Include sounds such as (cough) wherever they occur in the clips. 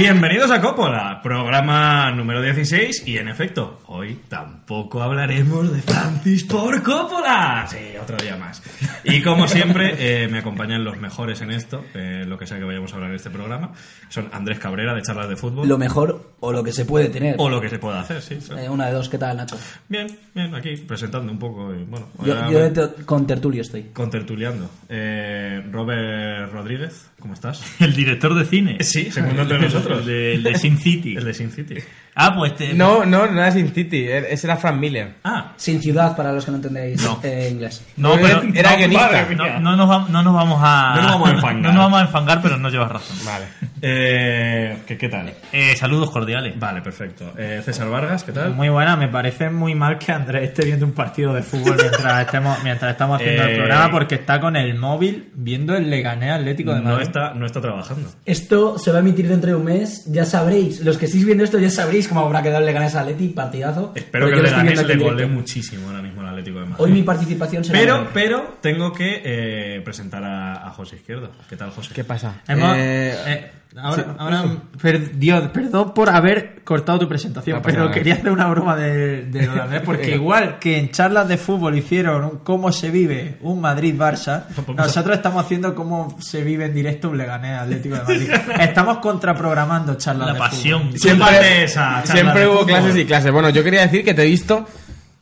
Bienvenidos a Coppola, programa número 16 y en efecto, hoy tampoco hablaremos de Francis por Coppola. Sí, otro día más. Y como siempre, (laughs) eh, me acompañan los mejores en esto, eh, lo que sea que vayamos a hablar en este programa. Son Andrés Cabrera de Charlas de Fútbol. Lo mejor o lo que se puede tener. O lo que se pueda hacer, sí. Eh, una de dos, ¿qué tal, Nacho? Bien, bien, aquí presentando un poco. Y, bueno, Yo, con tertulio estoy. contertuliando. Eh, Robert Rodríguez, ¿cómo estás? El director de cine. Sí, segundo entre (laughs) nosotros. El de, el de Sin City. (laughs) El de Sin City. Ah, pues te... No, no, no era Sin City, ese era Frank Miller. Ah, Sin ciudad, para los que no entendéis No. eh, inglés. No, pero... Era no, guionista. No, no nos va- no nos vamos a... No nos vamos a (laughs) enfangar. No nos vamos a enfangar, pero no llevas razón. Vale. eh, ¿qué, ¿qué tal? Eh, saludos cordiales. Vale, perfecto. Eh, César Vargas, ¿qué tal? Muy buena, me parece muy mal que Andrés esté viendo un partido de fútbol mientras (laughs) estemos, mientras estamos haciendo Eh, el programa porque está con el móvil viendo el Leganés Atlético de No Madrid. está, no está trabajando. Esto se va a emitir dentro de un mes, ya sabréis. Los que estéis viendo esto ya sabréis cómo habrá quedado el Leganés Atleti, partidazo. Espero que el Leganés le directo. muchísimo ahora mismo al Atlético de Madrid. Hoy mi participación será... pero, pero tengo que eh, presentar a, a José Izquierdo. ¿Qué tal, José? ¿Qué pasa? Hemos- Eh, eh, ahora, ahora- per- Dios, perdón por haber cortado tu presentación, No pero nada. quería hacer una broma de, de lo de Andrés, porque igual que en charlas de fútbol hicieron un cómo se vive un Madrid-Barça, (laughs) nosotros estamos haciendo cómo se vive en directo un Leganés Atlético de Madrid. (laughs) Estamos contraprogramando charlas La de pasión. fútbol. Siempre esa siempre hubo clases y clases. Bueno, yo quería decir que te he visto,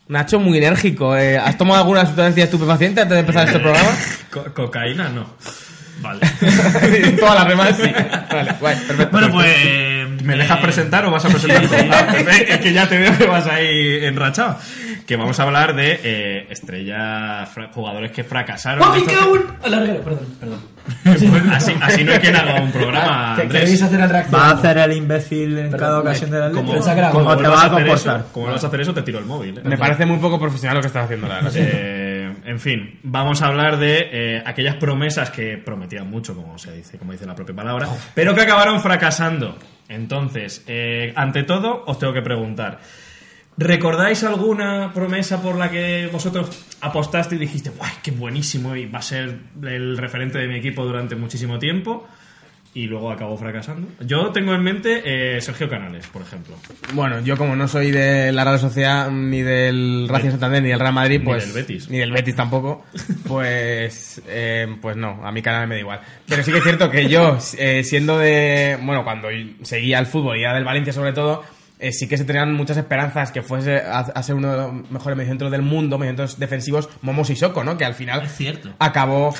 Nacho, muy enérgico. Eh, ¿Has tomado alguna sustancia estupefaciente antes de empezar este programa? (laughs) Co- cocaína, no. Vale. (laughs) Todas las demás sí. Vale, guay, perfecto. Bueno, pues... eh, ¿Me dejas presentar o vas a presentar tú? Ah, es que ya te veo que vas ahí enrachado. Que vamos a hablar de eh, estrellas, jugadores que fracasaron. ¡Papi, Esto- que un... Alarguero, perdón, perdón. (laughs) así, así no hay quien haga un programa, ¿Que- Andrés. ¿Queréis hacer el reacción? Va a hacer el imbécil en cada ocasión de la que algo. ¿Cómo te vas a hacer comportar? eso- como vuelvas a hacer eso, te tiro el móvil. ¿eh? Me parece muy poco profesional lo que estás haciendo, la verdad. En fin, vamos a hablar de eh, aquellas promesas que prometían mucho, como se dice, como dice la propia palabra, pero que acabaron fracasando. Entonces, eh, ante todo, os tengo que preguntar. ¿Recordáis alguna promesa por la que vosotros apostaste y dijiste, ¡guay, qué buenísimo! Y va a ser el referente de mi equipo durante muchísimo tiempo. Y luego acabó fracasando. Yo tengo en mente eh, Sergio Canales, por ejemplo. Bueno, yo como no soy de la Real Sociedad, ni del Racing Santander, ni del Real Madrid, Ni pues... del Betis. Ni del Betis tampoco, (laughs) pues... eh, pues no, a mi canal me da igual. Pero sí que es cierto que yo, eh, siendo de... Bueno, cuando seguía el fútbol y era del Valencia sobre todo, eh, sí que se tenían muchas esperanzas que fuese a, a ser uno de los mejores mediocentros del mundo, mediocentros defensivos, Momos y Soko, ¿no? Que al final Es cierto. acabó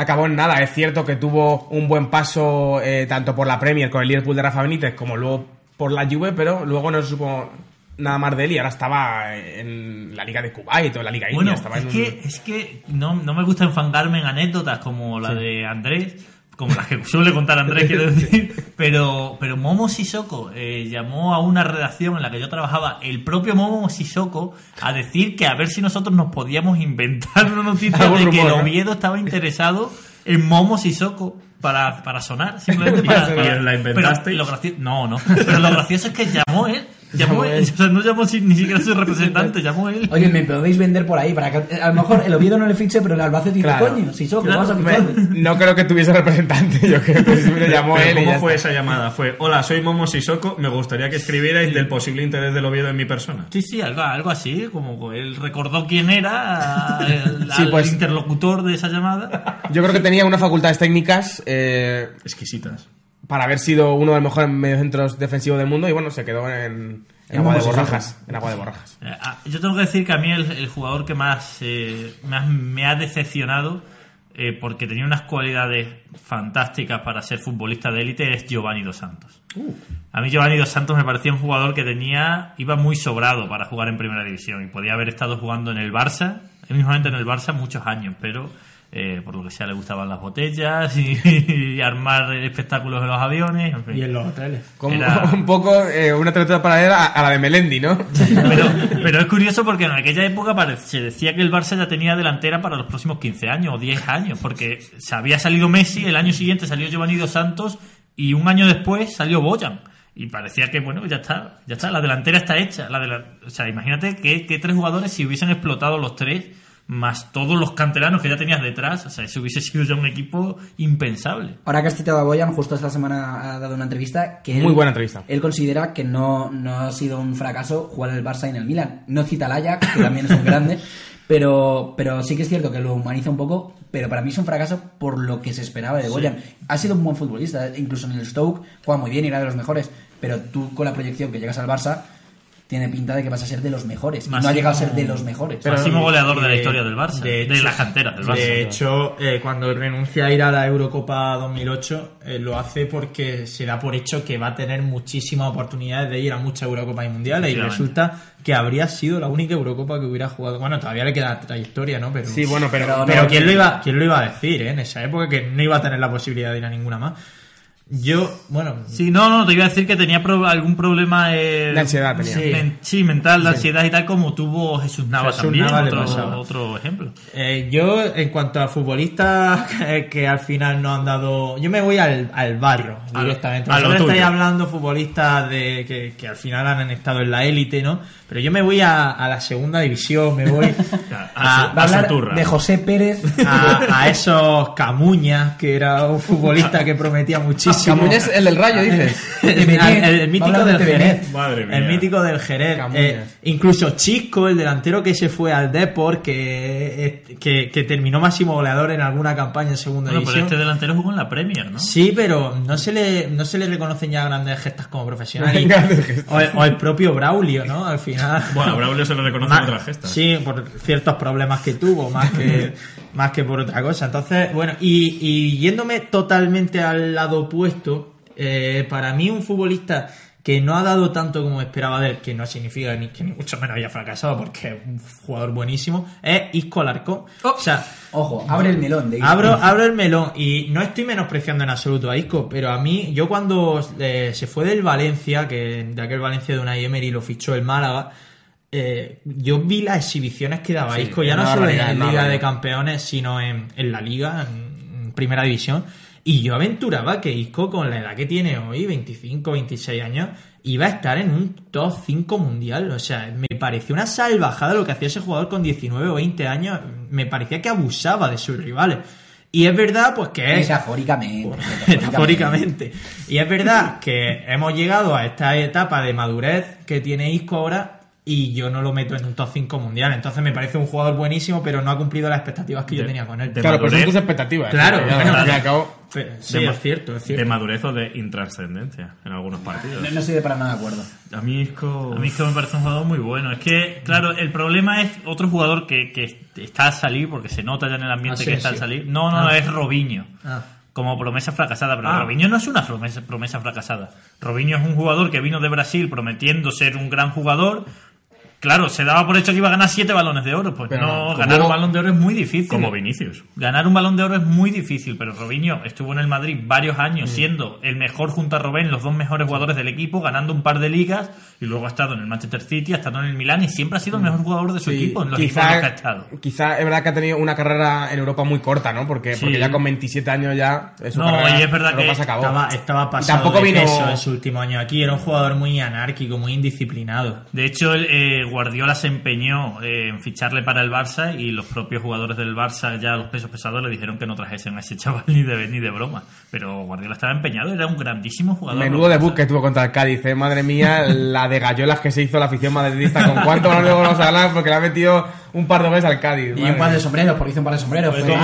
acabó en nada. Es cierto que tuvo un buen paso eh, tanto por la Premier con el Liverpool de Rafa Benítez como luego por la Juve, pero luego no se supo nada más de él y ahora estaba en la Liga de Kuwait o en la Liga Bueno, India. Estaba es en un- que, es que no, no me gusta enfangarme en anécdotas como la de Andrés, como las que (laughs) suele contar Andrés, quiero decir, pero, pero Momo Sissoko eh, llamó a una redacción en la que yo trabajaba, el propio Momo Sissoko, a decir que a ver si nosotros nos podíamos inventar una noticia de que el ¿no? Oviedo estaba interesado en Momo Sissoko. Para, para sonar, simplemente para, (laughs) ¿Y para- la inventasteis? pero lo gracio- no, no. Pero lo gracioso es que llamó él. Llamó él. (laughs) O sea, no llamó ni siquiera su representante, llamó él. Oye, me podéis vender por ahí para que a lo mejor el Oviedo no le fiche, pero el Albacete dice, Claro. coño, si Claro, vamos a Me- (laughs) no creo que tuviese representante, yo creo que llamó Pero él y ¿Cómo ya fue está. esa llamada? Fue, hola, soy Momo Sissoko, me gustaría que escribierais del posible interés del Oviedo en mi persona. Sí, sí, algo, algo así, como él recordó quién era el, (laughs) Sí, pues- interlocutor de esa llamada. Yo creo que tenía unas facultades técnicas eh, Exquisitas. Para haber sido uno de los mejores mediocentros defensivos del mundo y bueno, se quedó en, en agua de borrajas. En agua de borrajas. Eh, ah, Yo tengo que decir que a mí el, el jugador que más, eh, más me ha decepcionado, eh, porque tenía unas cualidades fantásticas para ser futbolista de élite, es Giovanni Dos Santos. A mí Giovanni Dos Santos me parecía un jugador que tenía iba muy sobrado para jugar en primera división y podía haber estado jugando en el Barça, mismamente en el Barça muchos años, pero eh, por lo que sea le gustaban las botellas y, (laughs) y armar espectáculos en los aviones. en fin. Y en los hoteles. Como Era- (laughs) un poco eh, una trayectoria paralela a, a la de Melendi, ¿no? Pero, pero es curioso porque en aquella época se decía que el Barça ya tenía delantera para los próximos 15 años o 10 años, porque se había salido Messi, el año siguiente salió Giovanni Dos Santos y un año después salió Boyan. Y parecía que, bueno, ya está, ya está, la delantera está hecha. La de la- o sea, imagínate que, que tres jugadores, si hubiesen explotado los tres, más todos los canteranos que ya tenías detrás, o sea, eso hubiese sido ya un equipo impensable. Ahora que has citado a Boyan, justo esta semana ha dado una entrevista que Muy él- buena entrevista. Él considera que no, no ha sido un fracaso jugar en el Barça y en el Milan. No cita al Ajax, que también es un grande, (laughs) pero, pero sí que es cierto que lo humaniza un poco, pero para mí es un fracaso por lo que se esperaba de Boyan. Ha sido un buen futbolista, incluso en el Stoke juega muy bien y era de los mejores, pero tú con la proyección que llegas al Barça tiene pinta de que vas a ser de los mejores. No ha llegado a ser de los mejores. Máximo goleador de la historia del Barça, de, la cantera del Barça. De hecho, eh, cuando renuncia a ir a la Eurocopa 2008, eh, lo hace porque se da por hecho que va a tener muchísimas oportunidades de ir a muchas Eurocopas y Mundiales y resulta que habría sido la única Eurocopa que hubiera jugado. Bueno, todavía le queda trayectoria, ¿no? Pero, Sí, bueno, pero, Pero pero ¿quién, lo iba, ¿quién lo iba a decir eh, en esa época? Que no iba a tener la posibilidad de ir a ninguna más. Yo, bueno, Sí, no, no, te iba a decir que tenía pro- algún problema eh, De ansiedad tenía. Sí, men- sí, mental, de ansiedad y tal, como tuvo Jesús Nava Jesús también, Nava otro, otro ejemplo. Eh, yo, en cuanto a futbolistas (laughs) que, que al final no han dado. Yo me voy al, al barrio A lo- directamente. a Vosotros estáis hablando futbolistas de que, que al final han estado en la élite, ¿no? Pero yo me voy a, a la segunda división, me voy (laughs) A- a, hablar Turra. de José Pérez. a, a esos Camuñas, que era un futbolista que prometía muchísimo. (laughs) Camuñas, el del rayo, dices. (laughs) el, a mítico del. Jerez. Madre mía. El mítico del Jerez. Eh, incluso Chisco, el delantero que se fue al Deport, que, eh, que, que terminó máximo goleador en alguna campaña en segunda Bueno, pero división. este delantero jugó en la Premier, ¿no? Sí, pero no se le no se le reconocen ya grandes gestas como profesional. (laughs) Y- o, el, o el propio Braulio, ¿no? Al final. Bueno, a Braulio se le reconoce Más- otras gestas. Sí, por ciertos problemas que tuvo, más que, (laughs) más que por otra cosa. Entonces, bueno, y, y yéndome totalmente al lado opuesto, eh, para mí un futbolista que no ha dado tanto como esperaba de él, que no significa ni que ni mucho menos haya fracasado, porque es un jugador buenísimo, es Isco Alarcón. O sea, Ojo, abre el melón de Abro, abro el melón y no estoy menospreciando en absoluto a Isco, pero a mí, yo cuando eh, se fue del Valencia, que de aquel Valencia de Unai Emery lo fichó el Málaga, eh, yo vi las exhibiciones que daba Sí, Isco, ya no una solo en, una Liga de. Campeones, sino en, en la Liga, en, en Primera División. Y yo aventuraba que Isco, con la edad que tiene hoy, 25, 26 años, iba a estar en un top 5 mundial. O sea, me pareció una salvajada lo que hacía ese jugador con 19 o 20 años. Me parecía que abusaba de sus rivales. Y es verdad, pues que es (laughs) Metafóricamente. metafóricamente. Y es verdad que hemos llegado a esta etapa de madurez que tiene Isco ahora y yo no lo meto en un top 5 mundial. Entonces me parece un jugador buenísimo, pero no ha cumplido las expectativas que yo tenía con él. Claro, pero son tus expectativas. Claro, Ya, bueno, al al sí, De es cierto, es De cierto. madurez o de intrascendencia en algunos partidos. No, no estoy de para nada de acuerdo. A mí Isco... A mí es que me parece un jugador muy bueno. Es que, claro, el problema es otro jugador que, que está a salir, porque se nota ya en el ambiente que está a Asensio. salir. No, no, Ah. es Robinho. Ah. Como promesa fracasada, pero Ah. Robinho no es una promesa, promesa fracasada. Robinho es un jugador que vino de Brasil prometiendo ser un gran jugador. Claro, se daba por hecho que iba a ganar siete balones de oro. Pues Pero no, ganar un balón de oro es muy difícil. Como Vinicius. Ganar un balón de oro es muy difícil, pero Robinho estuvo en el Madrid varios Mm. años siendo el mejor junto a Robén, los dos mejores jugadores del equipo, ganando un par de ligas y luego ha estado en el Manchester City, ha estado en el Milan y siempre ha sido el mejor jugador de su Mm. sí, equipo en los equipos en los que ha quizá, estado. quizá es verdad que ha tenido una carrera en Europa muy corta, ¿no? Porque, Sí. porque ya con 27 años ya es su No, carrera y es verdad que Europa se acabó. Estaba, estaba Y tampoco de vino- peso en su último año aquí. Era un jugador muy anárquico, muy indisciplinado. De hecho, el, eh, Guardiola se empeñó en ficharle para el Barça y los propios jugadores del Barça, ya los pesos pesados, le dijeron que no trajesen a ese chaval ni de, ni de broma. Pero Guardiola estaba empeñado, era un grandísimo jugador. Menudo debut que tuvo contra el Cádiz, ¿eh? Madre mía, (laughs) la de gallolas que se hizo la afición madridista. ¿Con cuánto no le vamos a ganar? Porque le ha metido un par de goles al Cádiz. Y madre un par de sombreros, porque hizo un par de sombreros. Fue Fue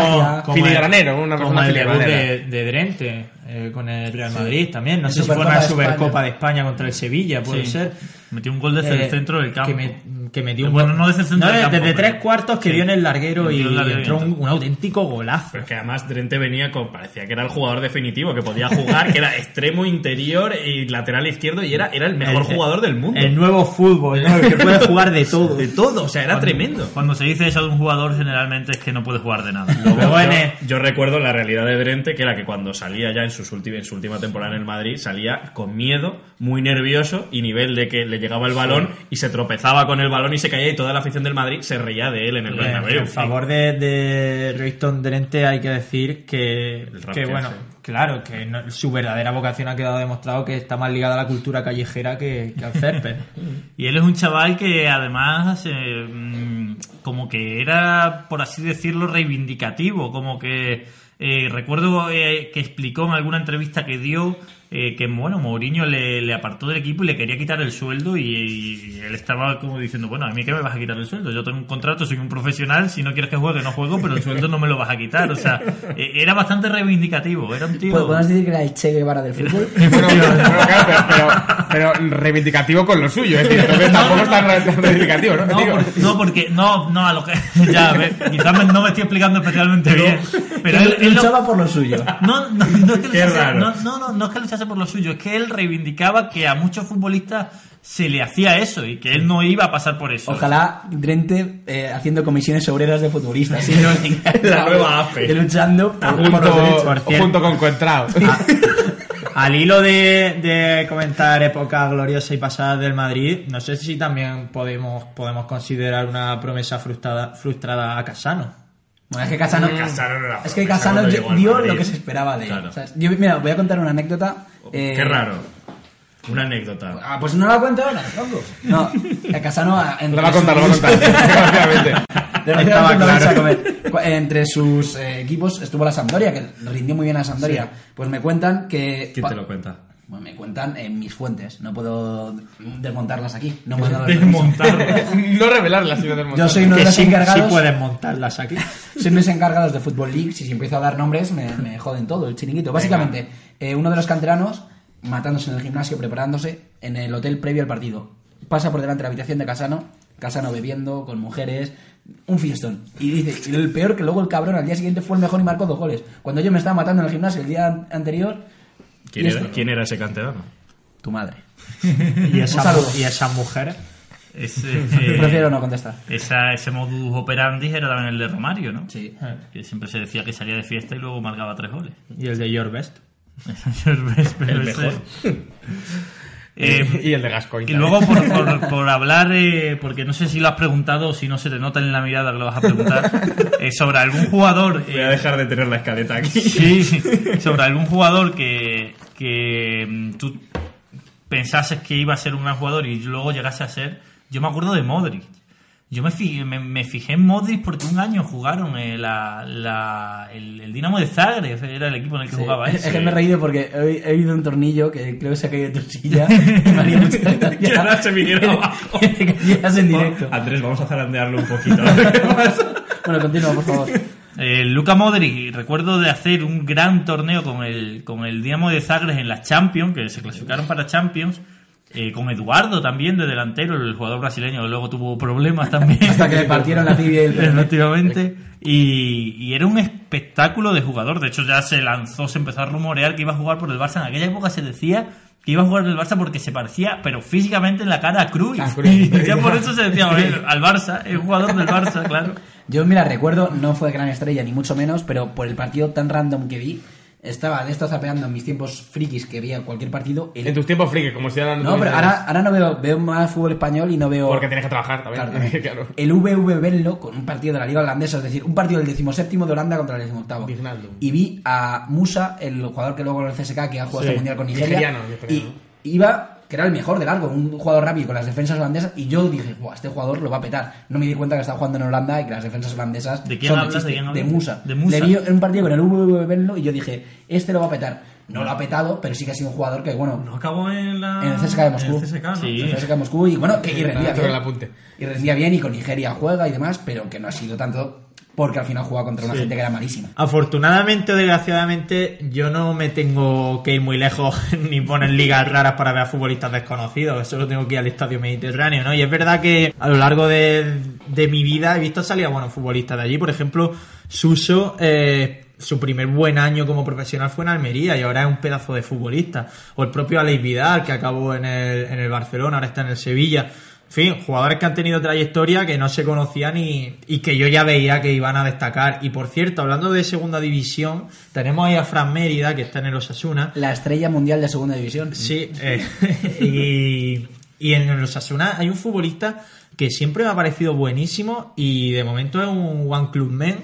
como, Filigranero, una como persona el debut de, de Drente eh, con el Real Madrid también. No En sé si fue una de Supercopa de España contra el Sevilla, puede Sí. ser. Metió un gol desde Eh, el centro del campo. Que, me- que metió un Bueno, gol- no desde el centro del campo, desde pero- tres cuartos que Sí. dio en el larguero y el larguero y entró un, un auténtico golazo. Pero es que además Drente venía con. parecía que era el jugador definitivo, que podía jugar, que era extremo interior y lateral izquierdo y era, era el mejor El- jugador del mundo. El nuevo fútbol, ¿no? El que puede jugar de todo. De todo, o sea, era tremendo. Cuando se dice eso de un jugador, generalmente es que no puede jugar de nada. Luego, yo, el- yo recuerdo la realidad de Drente, que era que cuando salía ya en, sus últim- en su última temporada en el Madrid, salía con miedo, muy nervioso y nivel de que le llegaba el balón y se tropezaba con el balón y se caía y toda la afición del Madrid se reía de él en el Bernabéu. En favor de, de Royston hay que decir que, que bueno, claro, que no- su verdadera vocación ha quedado demostrado que está más ligada a la cultura callejera que, que al césped. (laughs) Y él es un chaval que además, eh, mm, como que era, por así decirlo, reivindicativo, como que eh, recuerdo eh, que explicó en alguna entrevista que dio eh, que bueno, Mourinho le, le apartó del equipo y le quería quitar el sueldo y, y él estaba como diciendo, bueno, a mí que me vas a quitar el sueldo, yo tengo un contrato, soy un profesional, si no quieres que juegue no juego, pero el sueldo no me lo vas a quitar, o sea, eh, era bastante reivindicativo, era un tío... ¿Podemos decir que era el Che Guevara del fútbol? (laughs) Pero, pero reivindicativo con lo suyo, es decir, tampoco es tan re- tan reivindicativo, ¿no? No, Digo, por- no, porque no, no, a lo que (laughs) ya, a ver, quizás me- no me estoy explicando especialmente bien, pero él, él lo- luchaba por lo suyo. No, no, no es que Qué luchase, raro. no, no, no, no es que luchase por lo suyo, es que él reivindicaba que a muchos futbolistas se le hacía eso y que él no iba a pasar por eso. Ojalá Drente eh, haciendo comisiones obreras de futbolistas. ¿sí? (laughs) La nueva AFE. Y luchando por, por los junto, derechos. junto con Contrao. (laughs) Al hilo de, de comentar época gloriosa y pasada del Madrid, no sé si también podemos, podemos considerar una promesa frustrada, frustrada a Casano. Bueno, es que Casano, no es que dio lo que se esperaba de él. Yo, mira, voy a contar una anécdota. eh, Qué raro. Una anécdota. Ah, pues no la cuento ahora, loco. No, Casano... (laughs) entre Lo va a contar, lo va a contar. Estaba a comer. Entre sus eh, equipos estuvo la Sampdoria, que rindió muy bien a Sampdoria. Pues me cuentan que... ¿Quién te lo cuenta? Bueno, me cuentan en mis fuentes. No puedo desmontarlas aquí. No me han dado el permiso. Desmontar. (laughs) no revelar la ciudad del Yo soy uno de los sí, sí encargados. puedes montarlas aquí. Soy uno de los encargados de Football League. Si empiezo a dar nombres, me, me joden todo, el chiringuito. Básicamente, eh, uno de los canteranos matándose en el gimnasio, preparándose en el hotel previo al partido. Pasa por delante de la habitación de Casano, Casano bebiendo con mujeres, un fiestón. Y dice, y el peor que luego el cabrón al día siguiente fue el mejor y marcó dos goles. Cuando yo me estaba matando en el gimnasio el día an- anterior, ¿Quién ¿Y era, esto? quién era ese canterano? tu madre. (laughs) Y, esa- y esas mujeres. Ese, (laughs) eh, Prefiero no contestar. esa- ese modus operandi era también el de Romario, ¿no? Sí. Que siempre se decía que salía de fiesta y luego marcaba tres goles. Y el de Your Best. (laughs) el mejor. Eh, (laughs) y el de Gascoigne. Y luego, por, por- por hablar, eh, porque no sé si lo has preguntado o si no se te nota en la mirada que lo vas a preguntar, (laughs) eh, sobre algún jugador. Voy a dejar de tener la escaleta aquí. (laughs) sí, sobre algún jugador que, que mm, tú pensases que iba a ser un gran jugador y luego llegase a ser. Yo me acuerdo de Modric. Yo me fijé, me, me fijé en Modric porque un año jugaron eh, la, la- el, el Dinamo de Zagreb, era el equipo en el que Sí. jugaba Es ese. que me he reído porque he, he oído un tornillo que creo que se ha caído de tu silla (laughs) y me haría mucha gracia. Que ahora se viniera abajo. en directo. Andrés, vamos a zarandearlo un poquito. (laughs) Bueno, continúa, por favor. Eh, Luka Modric, recuerdo de hacer un gran torneo con el, con el Dinamo de Zagreb en la Champions, que se clasificaron para Champions, eh, con Eduardo también de delantero, el jugador brasileño que luego tuvo problemas también. Hasta que le partieron la tibia el. (laughs) Efectivamente. Y, y era un espectáculo de jugador. De hecho, ya se lanzó, se empezó a rumorear que iba a jugar por el Barça. En aquella época se decía que iba a jugar por el Barça porque se parecía, pero físicamente en la cara a Cruyff. A Cruyff. Y (laughs) ya por eso se decía, "Bueno, al Barça, es jugador del Barça, claro. Yo, mira, recuerdo, no fue gran estrella ni mucho menos, pero por el partido tan random que vi, estaba de esto zapeando en mis tiempos frikis que veía cualquier partido. el- En tus tiempos frikis, como si eran... No, pero ahora, ahora no veo, veo más fútbol español y no veo... Porque tienes que trabajar también. Claro, también. (laughs) Claro. El VV Venlo con un partido de la Liga Holandesa, es decir, un partido del decimoséptimo de Holanda contra el decimoctavo. Wijnaldum. Y vi a Musa, el jugador que luego en el CSK, que ha jugado Sí, este mundial con Nigeria. nigeriano, nigeriano. Y iba, que era el mejor de largo, un jugador rápido con las defensas holandesas. Y yo dije, Buah, este jugador lo va a petar. No me di cuenta que estaba jugando en Holanda y que las defensas holandesas. ¿De quién son hablas? chiste. ¿De quién hablas? Musa. De Musa. Le vi en un partido con el VV Venlo y yo dije, este lo va a petar. No lo ha petado, pero sí que ha sido un jugador que, bueno, No acabó en la. En el CSKA de Moscú. En el CSKA, ¿no? Sí. el CSKA Moscú y bueno, que y rendía bien. Y rendía bien y con Nigeria juega y demás, pero que no ha sido tanto porque al final juega contra una gente que era malísima. Afortunadamente o desgraciadamente, yo no me tengo que ir muy lejos (laughs) ni poner ligas raras para ver a futbolistas desconocidos. Solo tengo que ir al estadio mediterráneo, ¿no? Y es verdad que a lo largo de, de mi vida he visto salir a buenos futbolistas de allí. Por ejemplo, Suso, eh, su primer buen año como profesional fue en Almería y ahora es un pedazo de futbolista. O el propio Alex Vidal, que acabó en el, en el Barcelona, ahora está en el Sevilla. En fin, jugadores que han tenido trayectoria que no se conocían y, y que yo ya veía que iban a destacar. Y por cierto, hablando de segunda división, tenemos ahí a Fran Mérida, que está en el Osasuna. La estrella mundial de segunda división. Sí, eh, y, y en el Osasuna hay un futbolista que siempre me ha parecido buenísimo y de momento es un One Club Man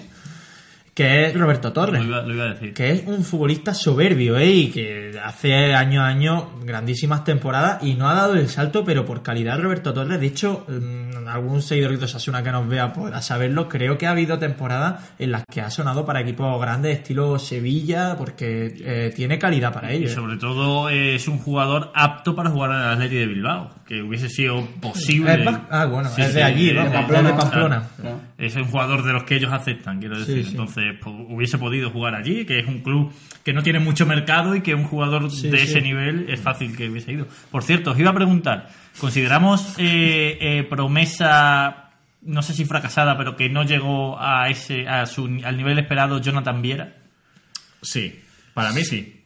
que es Roberto Torres. Lo iba, lo iba a decir. que es un futbolista soberbio ¿eh? y que hace año a año grandísimas temporadas y no ha dado el salto, pero por calidad Roberto Torres. De hecho, mm, algún seguidor de Osasuna que nos vea podrá saberlo. Creo que ha habido temporadas en las que ha sonado para equipos grandes, estilo Sevilla, porque eh, tiene calidad para Y ello. ¿eh? sobre todo eh, es un jugador apto para jugar en el Atleti de Bilbao, que hubiese sido posible. Ah, bueno, Sí, es de allí, de. Pamplona. Claro. Es un jugador de los que ellos aceptan, quiero decir. sí. Entonces, pues, hubiese podido jugar allí, que es un club que no tiene mucho mercado y que un jugador Sí, de sí. ese nivel es fácil que hubiese ido. Por cierto, os iba a preguntar, ¿consideramos eh, eh, promesa, no sé si fracasada, pero que no llegó a ese a su, al nivel esperado Jonathan Viera? Sí, para mí sí.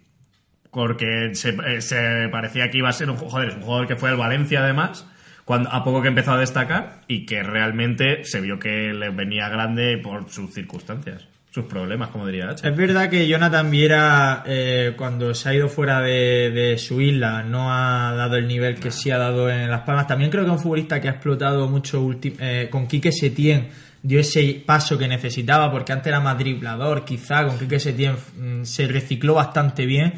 Porque se, eh, se parecía que iba a ser un, joder, es un jugador que fue al Valencia además, cuando, a poco que empezó a destacar y que realmente se vio que le venía grande por sus circunstancias, sus problemas, como diría H. Es verdad que Jonathan Viera, eh, cuando se ha ido fuera de, de su isla, no ha dado el nivel que sí ha dado en Las Palmas. También creo que es un futbolista que ha explotado mucho eh, con Quique Setién. Dio ese paso que necesitaba porque antes era más driblador, quizá con Quique Setién mm, se recicló bastante bien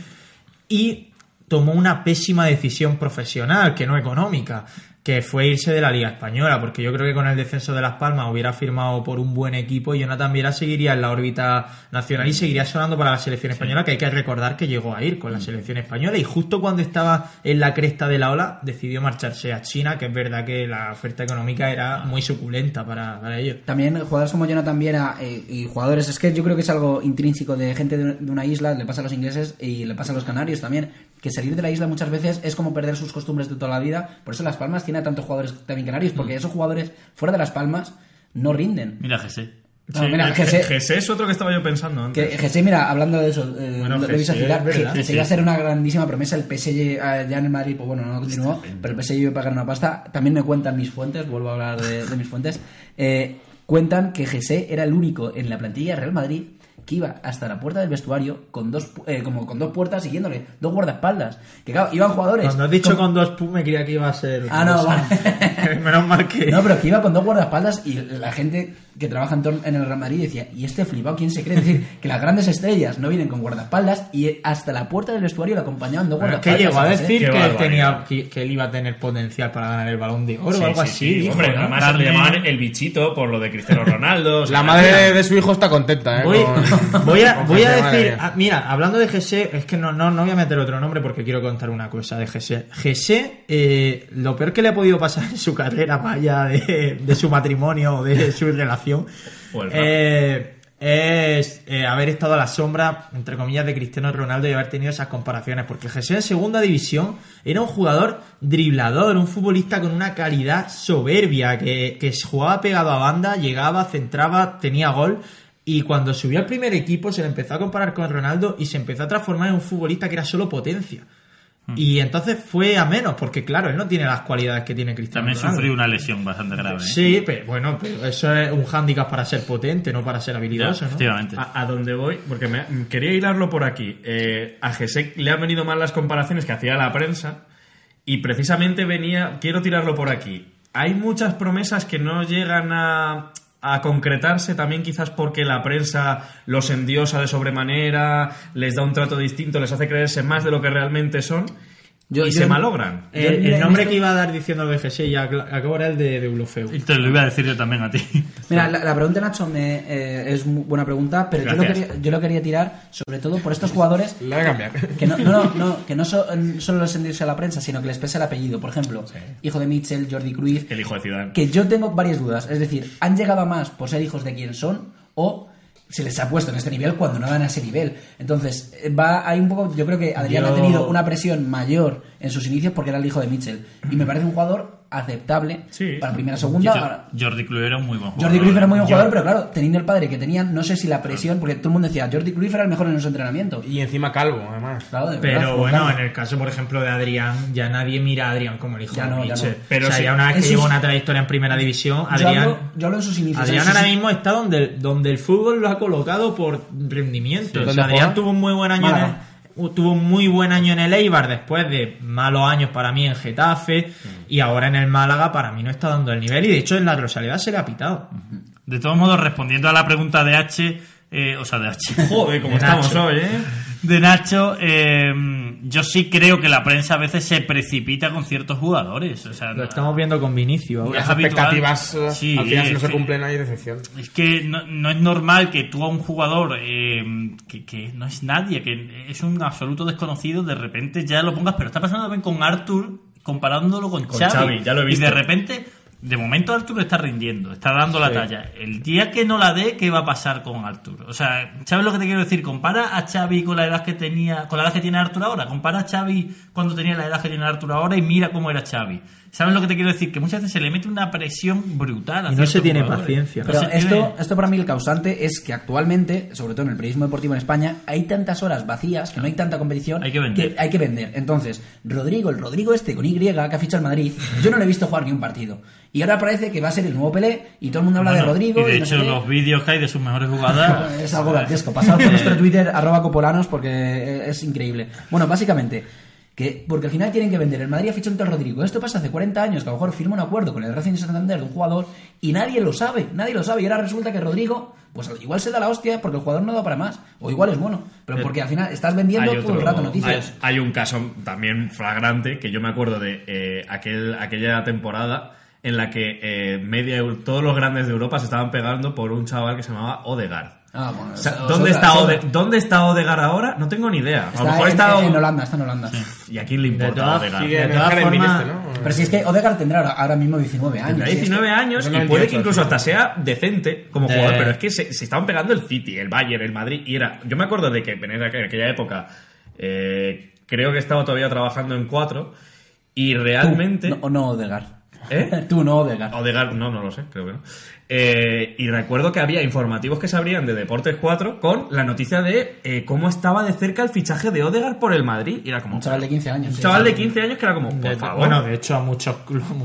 y tomó una pésima decisión profesional, que no económica, que fue irse de la Liga Española, porque yo creo que con el descenso de Las Palmas hubiera firmado por un buen equipo y Jonathan Viera seguiría en la órbita nacional y seguiría sonando para la selección española, que hay que recordar que llegó a ir con la selección española y justo cuando estaba en la cresta de la ola decidió marcharse a China, que es verdad que la oferta económica era muy suculenta para, para ellos. También jugadores como Jonathan Viera eh, y jugadores, es que yo creo que es algo intrínseco de gente de, de una isla, le pasa a los ingleses y le pasa a los canarios también, que salir de la isla muchas veces es como perder sus costumbres de toda la vida. Por eso Las Palmas tiene a tantos jugadores también canarios, porque esos jugadores fuera de Las Palmas no rinden. Mira, Jesse. No, mira, el- Jesse- Jesse es otro que estaba yo pensando antes. Que Jesse, mira, hablando de eso, eh, Bueno, Jesse. Jesse iba a ser una grandísima promesa, el PSG eh, ya en el Madrid, pues bueno, no continuó, pero el PSG iba a pagar una pasta. También me cuentan mis fuentes, vuelvo a hablar de, de mis fuentes, eh, cuentan que Jesse era el único en la plantilla de Real Madrid que iba hasta la puerta del vestuario con dos pu- eh, como con dos puertas siguiéndole, dos guardaespaldas. Que claro, iban jugadores. Cuando has dicho con dos pum me creía que iba a ser... Ah, no, vale. (laughs) Menos mal que... No, pero que iba con dos guardaespaldas y la gente que trabaja en, torno- en el Real Madrid decía, ¿y este flipado quién se cree? Es decir, que las grandes estrellas no vienen con guardaespaldas y hasta la puerta del vestuario lo acompañaban dos es que guardaespaldas. llegó a ¿sabes, eh? decir que él, tenía, que, que él iba a tener potencial para ganar el balón de oro Sí, o algo sí, así. sí. dijo, Hombre, ¿no? además le llamaban el bichito por lo de Cristiano Ronaldo. o sea, La madre de, de su hijo está contenta, ¿eh? Voy, con- voy a, (laughs) voy a decir, ah, mira, hablando de Gese, es que no, no, no voy a meter otro nombre porque quiero contar una cosa de Gese. Gese, eh, lo peor que le ha podido pasar en su carrera, allá de, de su matrimonio o de su relación, eh, es eh, haber estado a la sombra, entre comillas, de Cristiano Ronaldo y haber tenido esas comparaciones. Porque Gese en segunda división era un jugador driblador, un futbolista con una calidad soberbia, que, que jugaba pegado a banda, llegaba, centraba, tenía gol. Y cuando subió al primer equipo se le empezó a comparar con Ronaldo y se empezó a transformar en un futbolista que era solo potencia. Y entonces fue a menos, porque claro, él no tiene las cualidades que tiene Cristiano También Ronaldo. sufrió una lesión bastante grave. ¿eh? Sí, pero bueno, pero eso es un hándicap para ser potente, no para ser Ya, habilidoso, ¿no? efectivamente. A, a dónde voy, porque me, quería hilarlo por aquí. Eh, a Gesek le han venido mal las comparaciones que hacía la prensa y precisamente venía, quiero tirarlo por aquí. Hay muchas promesas que no llegan a, a concretarse también quizás porque la prensa los endiosa de sobremanera, les da un trato distinto, les hace creerse más de lo que realmente son Yo- y yo- se malogran. El, el nombre que iba a dar diciendo de Gese ya acabo era el de, de Ulofeu. Y te lo iba a decir yo también a ti. Mira, la, la pregunta, Nacho, me, eh, es muy buena pregunta, pero yo lo, quería, yo lo quería tirar sobre todo por estos jugadores La voy a cambiar. que no, no, no, (laughs) no, que no solo les endiose a la prensa, sino que les pesa el apellido. Por ejemplo, hijo de Mitchell, Jordi Cruyff, El hijo de Zidane. que yo tengo varias dudas. Es decir, ¿han llegado a más por ser hijos de quien son o se les ha puesto en este nivel cuando no dan a ese nivel? Entonces, eh, va hay un poco, yo creo que Adrián Yo- ha tenido una presión mayor en sus inicios porque era el hijo de Mitchell. Y me parece un jugador aceptable Sí. para primera segunda. Yo- Jordi Cruyff era un muy buen jugador. Jordi Cruyff era muy buen Yo- jugador, pero claro, teniendo el padre que tenían, no sé si la presión, porque todo el mundo decía, Jordi Cruyff era el mejor en los entrenamientos. Y encima calvo, además. Claro, de Pero pues, bueno, claro. en el caso, por ejemplo, de Adrián, ya nadie mira a Adrián como el hijo Ya de no, ya no. Pero o sea, sí, ya una vez que lleva una trayectoria en primera división, yo, Adrián, hablo, yo hablo en sus inicios. Adrián ahora mismo está donde, donde el fútbol lo ha colocado por rendimiento. O ¿Dónde sea, Adrián tuvo un muy buen año en el, Málaga. Tuvo un muy buen año en el Eibar después de malos años para mí en Getafe y ahora en el Málaga para mí no está dando el nivel y de hecho en la Rosaleda se le ha pitado. De todos modos, respondiendo a la pregunta de H, eh, o sea, de H. Joder, como estamos hoy, ¿eh? De Nacho, eh, yo sí creo que la prensa a veces se precipita con ciertos jugadores. O sea, Lo estamos viendo con Vinicius. Las expectativas Sí, al final si no se cumplen hay decepción. Es que no, no es normal que tú a un jugador eh, que, que no es nadie, que es un absoluto desconocido, de repente ya lo pongas. Pero está pasando también con Arthur, comparándolo con, Con Xavi. Xavi, ya lo he visto. Y de repente, de momento Arthur está rindiendo, está dando la talla. El día que no la dé, ¿qué va a pasar con Arthur? O sea, ¿sabes lo que te quiero decir? Compara a Xavi con la edad que tenía, con la edad que tiene Arthur ahora. Compara a Xavi cuando tenía la edad que tiene Arthur ahora y mira cómo era Xavi. ¿Sabes lo que te quiero decir? Que muchas veces se le mete una presión brutal. a Y no se tiene jugadores. paciencia. No Pero se tiene- esto, esto para mí el causante es que actualmente, sobre todo en el periodismo deportivo en España, hay tantas horas vacías, que no hay tanta competición, Hay que vender. hay que vender. Entonces, Rodrigo, el Rodrigo este con Y, que ha fichado el Madrid, yo no le he visto jugar ni un partido. Y ahora parece que va a ser el nuevo Pelé y todo el mundo habla Bueno, de Rodrigo. Y de no sé hecho, los vídeos que hay de sus mejores jugadas. (laughs) Es algo dantesco. Pasad por nuestro Twitter, arroba copolanos, porque es increíble. Bueno, básicamente, que porque al final tienen que vender. El Madrid ha fichado tal Rodrigo. Esto pasa hace 40 años, que a lo mejor firma un acuerdo con el Racing de Santander de un jugador y nadie lo sabe. Nadie lo sabe. Y ahora resulta que Rodrigo, pues igual se da la hostia porque el jugador no da para más. O igual es bueno. Pero porque al final estás vendiendo Hay, todo el otro- rato noticias. hay- hay un caso también flagrante que yo me acuerdo de eh, aquel, aquella temporada en la que eh, media, todos los grandes de Europa se estaban pegando por un chaval que se llamaba Odegaard. Ah, bueno, O sea, ¿dónde, otra- está es Ode-. ¿Dónde está Odegaard ahora? No tengo ni idea. A lo Está mejor en, está en Holanda, está en Holanda. ¿Y a quién le importa todas- Odegaard? De todas Jeremy formas- este, ¿no? Pero si es que Odegaard tendrá ahora, mismo 19 años. Tendrá que- 19 años Es y puede 98, que incluso sí. hasta sea decente como De- jugador, pero es que se, se estaban pegando el City, el Bayern, el Madrid, y era... Yo me acuerdo de que en aquella- época eh, creo que estaba todavía trabajando en cuatro y realmente... No, no Odegaard. ¿Eh? Tú no Odegaard. Odegaard, no, no lo sé, creo que no. Eh, y recuerdo que había informativos que se abrían de Deportes 4 con la noticia de eh, cómo estaba de cerca el fichaje de Odegaard por el Madrid. Y era como... Un chaval de 15 años. Un sí, chaval sí. de 15 años que era como, por De- favor. Bueno, de hecho, a muchos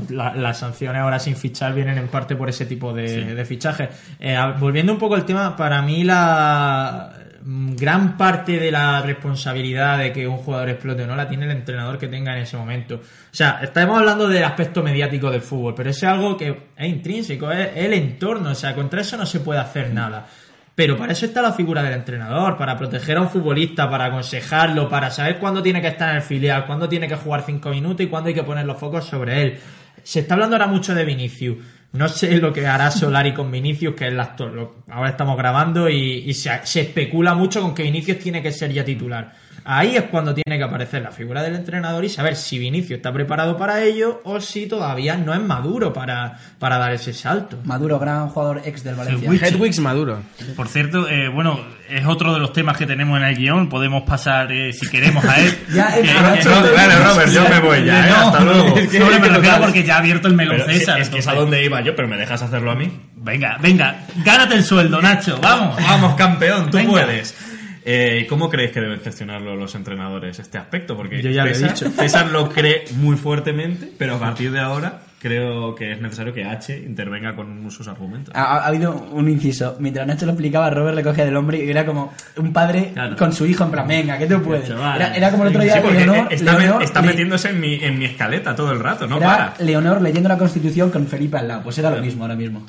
la- las sanciones ahora sin fichar vienen en parte por ese tipo de, de fichajes. Eh, volviendo un poco al tema, para mí la gran parte de la responsabilidad de que un jugador explote o no la tiene el entrenador que tenga en ese momento. O sea, estamos hablando del aspecto mediático del fútbol, pero es algo que es intrínseco, es el entorno, o sea, contra eso no se puede hacer nada. Pero para eso está la figura del entrenador, para proteger a un futbolista, para aconsejarlo, para saber cuándo tiene que estar en el filial, cuándo tiene que jugar cinco minutos y cuándo hay que poner los focos sobre él. Se está hablando ahora mucho de Vinicius. No sé lo que hará Solari con Vinicius, que es el actor. Lo- ahora estamos grabando y, y se, se especula mucho con que Vinicius tiene que ser ya titular. Ahí es cuando tiene que aparecer la figura del entrenador y saber si Vinicius está preparado para ello o si todavía no es maduro para, para dar ese salto. Maduro, gran jugador ex del Valencia. Hedwigs Maduro. Por cierto, eh, bueno, es otro de los temas que tenemos en el guion. Podemos pasar, eh, si queremos, a él. (laughs) Ya, eh, Que- que- esto- Claro, Robert, yo me voy ya, ¿eh? No, Hasta luego. (laughs) no, me refiero porque ya ha abierto el melón es, César. es que es a dónde iba yo, pero me dejas hacerlo a mí. Venga, venga, gánate el sueldo, Nacho, vamos. Vamos, campeón, tú Venga. puedes. Eh, ¿Cómo crees que deben gestionarlo los entrenadores este aspecto? Porque Yo ya lo he César, dicho. César lo cree muy fuertemente, pero a partir de ahora creo que es necesario que H intervenga con sus argumentos. Ha, ha habido un inciso. Mientras Nacho lo explicaba, Robert le cogía del hombre y era como un padre Claro. con su hijo en plan, venga, que tú puedes. Era, era como el otro día Sí, Leonor, está, Leonor está le- metiéndose en mi, en mi escaleta todo el rato, no era para. Leonor leyendo la Constitución con Felipe al lado. Pues era lo mismo ahora mismo.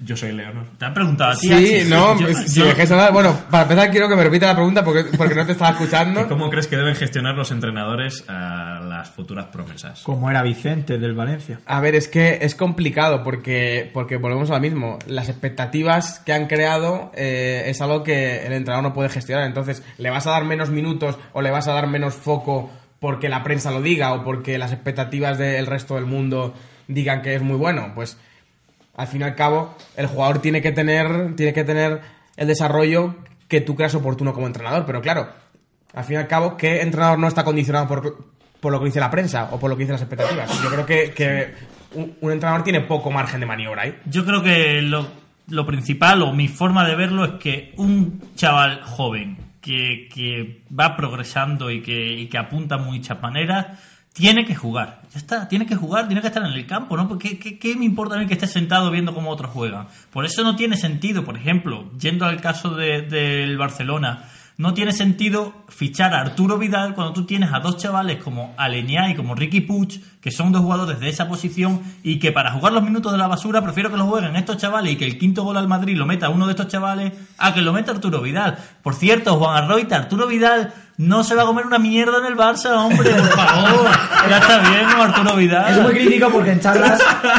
Yo soy Leonor. Te han preguntado a ti. Sí, no, Yo- si yo- hablar, bueno, para empezar quiero que me repita la pregunta porque, porque no te estaba escuchando. ¿Cómo crees que deben gestionar los entrenadores a las futuras promesas? Como era Vicente del Valencia. A ver, es que es complicado porque, porque volvemos a lo mismo. Las expectativas que han creado eh, es algo que el entrenador no puede gestionar. Entonces, ¿le vas a dar menos minutos o le vas a dar menos foco porque la prensa lo diga o porque las expectativas del resto del mundo digan que es muy bueno? Pues al fin y al cabo, el jugador tiene que tener, tiene que tener el desarrollo que tú creas oportuno como entrenador. Pero claro, al fin y al cabo, ¿qué entrenador no está condicionado por, por lo que dice la prensa o por lo que dicen las expectativas? Yo creo que, que un, entrenador tiene poco margen de maniobra ahí. Yo creo que lo, lo principal o mi forma de verlo es que un chaval joven que, que va progresando y que, y que apunta muchas maneras tiene que jugar. Ya está, tiene que jugar, tiene que estar en el campo, ¿no? Porque ¿qué, me importa a mí que esté sentado viendo cómo otros juegan? Por eso no tiene sentido, por ejemplo, yendo al caso de- del Barcelona, No tiene sentido fichar a Arturo Vidal cuando tú tienes a dos chavales como Aleñá y como Ricky Puch, que son dos jugadores de esa posición y que para jugar los minutos de la basura prefiero que lo jueguen estos chavales y que el quinto gol al Madrid lo meta uno de estos chavales a que lo meta Arturo Vidal. Por cierto, Juan Arroita, Arturo Vidal no se va a comer una mierda en el Barça, hombre, por favor. (laughs) Ya está bien, ¿no, Arturo Vidal. Es muy crítico porque en charlas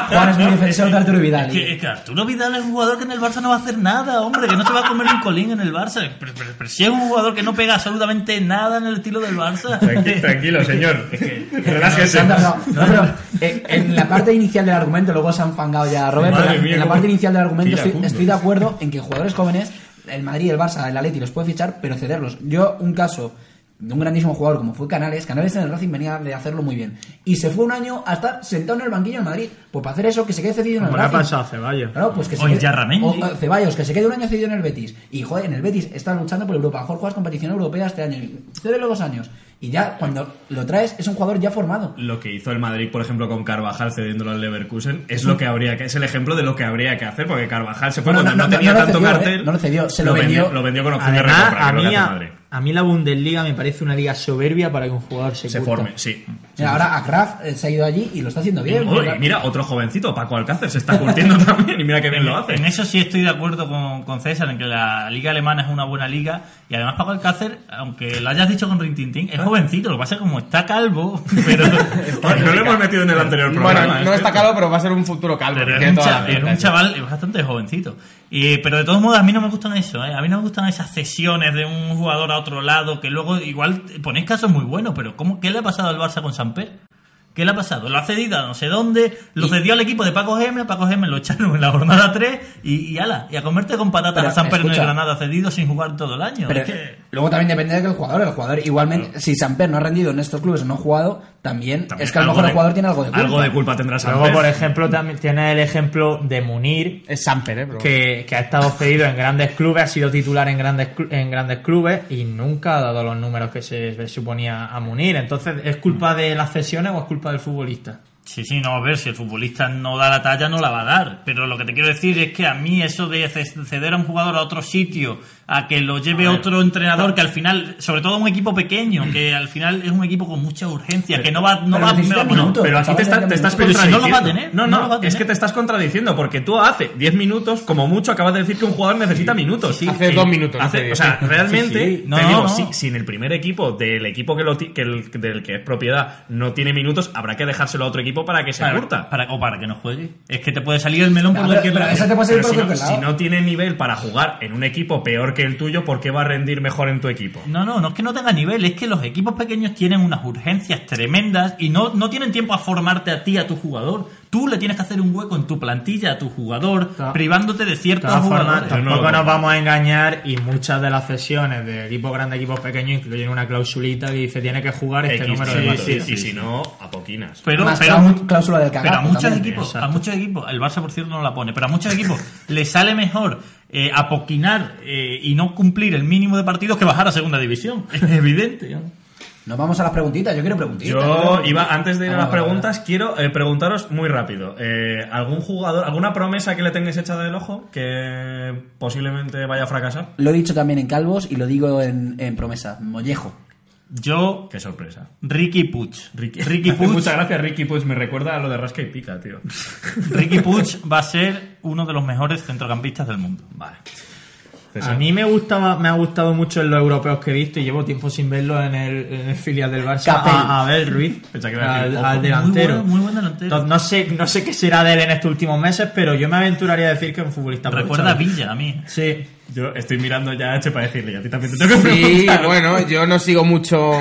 Juan es muy defensor de Arturo Vidal. Que, que Arturo Vidal es un jugador que en el Barça no va a hacer nada, hombre, que no se va a comer un colín en el Barça. Pero, pero- pero si es un jugador que no pega absolutamente nada en el estilo del Barça. Tranqui- (laughs) tranquilo, señor. (laughs) Relájese. No, no, no, pero eh, en la parte inicial del argumento, luego se han fangado ya Robert, Madre pero mía, en la parte inicial del argumento estoy, estoy de acuerdo en que jugadores jóvenes, el Madrid, el Barça, el Atleti los puede fichar, pero cederlos. Yo, un caso de un grandísimo jugador como fue Canales, Canales en el Racing venía de hacerlo muy bien. Y se fue un año a estar sentado en el banquillo en Madrid. Pues para hacer eso, que se quede cedido en el Racing. pasado a Ceballos. Claro, pues que se O quede- Yarramendi. o, o Ceballos, que se quede un año cedido en el Betis. Y joder, en el Betis está luchando por Europa. Mejor juegas competición europea este año. y Cédelo dos años. Y ya cuando lo traes, es un jugador ya formado. Lo que hizo el Madrid, por ejemplo, con Carvajal cediéndolo al Leverkusen, es lo que habría que es el ejemplo de lo que habría que hacer, porque Carvajal se fue Bueno, cuando no, no- no- tenía no tanto cedió, cartel. ¿eh? No lo cedió, se lo vendió. Lo vendió con opción de recompra, a que es lo mí, a, Madrid. a mí la Bundesliga me parece una liga soberbia para que un jugador se, Se curta. forme, sí. Mira, ahora Akraf eh, se ha ido allí y lo está haciendo bien. Oh, y mira, otro jovencito, Paco Alcácer, se está curtiendo (laughs) también y mira que bien lo hace. En eso sí estoy de acuerdo con, con César, en que la liga alemana es una buena liga. Y además Paco Alcácer, aunque lo hayas dicho con Rintintín, es jovencito. Lo que pasa es que como está calvo, (laughs) pero, (laughs) no lo hemos metido en el anterior programa. Bueno, no ¿eh? está calvo, pero va a ser un futuro calvo. pero es, un, toda la cha- pinta, es un sí. chaval bastante jovencito. Y, pero de todos modos, a mí no me gustan eso. ¿eh? A mí no me gustan esas cesiones de un jugador a otro lado que luego igual ponéis casos muy buenos, pero ¿cómo, ¿qué le ha pasado al Barça con Samper? ¿Qué le ha pasado? Lo ha cedido a no sé dónde, lo cedió al equipo de Paco a Paco Gémez lo echaron en la jornada 3 y, y ala, y a comerte con patatas a Samper en el. Granada cedido sin jugar todo el año. Pero Es que- luego también depende del jugador. El jugador, igualmente, si Samper no ha rendido en estos clubes o no ha jugado, también, También es que a lo mejor de- el jugador tiene algo de culpa. Algo de culpa tendrá Luego, Samper. por ejemplo, también tiene el ejemplo de Munir, Es Samper, ¿eh? Pero... que, que ha estado cedido en grandes clubes, ha sido titular en grandes, en grandes clubes y nunca ha dado los números que se le suponía a Munir. Entonces, ¿es culpa de las cesiones o es culpa del futbolista? Sí, sí, no, a ver, si el futbolista no da la talla, no la va a dar. Pero lo que te quiero decir es que a mí eso de ce- ceder a un jugador a otro sitio, a que lo lleve otro entrenador, que al final, sobre todo un equipo pequeño, que al final es un equipo con mucha urgencia, que no va, no pero va, bueno, minutos. Pero aquí te, está- te estás Pero si no contradiciendo. lo va a tener, No, no no, lo va a es que te estás contradiciendo porque tú hace 10 minutos, como mucho, acabas de decir que un jugador necesita minutos. Hace dos minutos, Hace- o sea, realmente, Sí, sí. No, te digo, no. si, si en el primer equipo del equipo que lo que el- del que es propiedad no tiene minutos, habrá que dejárselo a otro equipo para que se para, curta. para- o para que no juegue. Es que te puede salir el melón por cualquier lado. si no tiene nivel para jugar en un equipo peor que el tuyo, ¿por qué va a rendir mejor en tu equipo? No, no, no es que no tenga nivel, es que los equipos pequeños tienen unas urgencias tremendas y no, no tienen tiempo a formarte a ti, a tu jugador. Tú le tienes que hacer un hueco en tu plantilla a tu jugador, Ta- privándote de ciertos jugadores. No tampoco nos vamos a engañar y muchas de las cesiones de equipos grandes, equipos pequeños incluyen una clausulita que dice tiene que jugar este X, número sí, de sí, partidos. y si no, a poquinas. Pero, Más pero, clau- cláusula del cagazo pero a muchos también. equipos, a muchos equipos, el Barça por cierto no la pone, pero a muchos equipos (laughs) le sale mejor eh, apoquinar eh, y no cumplir el mínimo de partidos que bajar a segunda división. (laughs) Es evidente. ¿no? Nos vamos a las preguntitas. Yo quiero preguntitas. Yo iba, antes de ir a Ah, las vale, preguntas, quiero eh, preguntaros muy rápido. ¿Algún jugador, alguna promesa que le tengáis echada del ojo que posiblemente vaya a fracasar? Lo he dicho también en Calvos y lo digo en, en promesa. Mollejo. Yo, Qué sorpresa. Ricky Puch. Ricky, Ricky (laughs) Puig. Muchas gracias, Ricky. Pues me recuerda a lo de Rasca y Pica, tío. (laughs) Ricky Puch va a ser uno de los mejores centrocampistas del mundo. Vale. A mí me gustaba, me ha gustado mucho en los europeos que he visto y llevo tiempo sin verlo en el, en el filial del Barça a Abel Ruiz, Pensaba que iba a decir, al, ojo. al delantero. Muy buen, muy buen delantero. No, no sé, no sé qué será de él en estos últimos meses, pero yo me aventuraría a decir que es un futbolista Recuerda a. Villa a mí. Sí, Yo estoy mirando ya a H para decirle, y a ti también te tengo que Sí, preguntar. bueno, yo no sigo mucho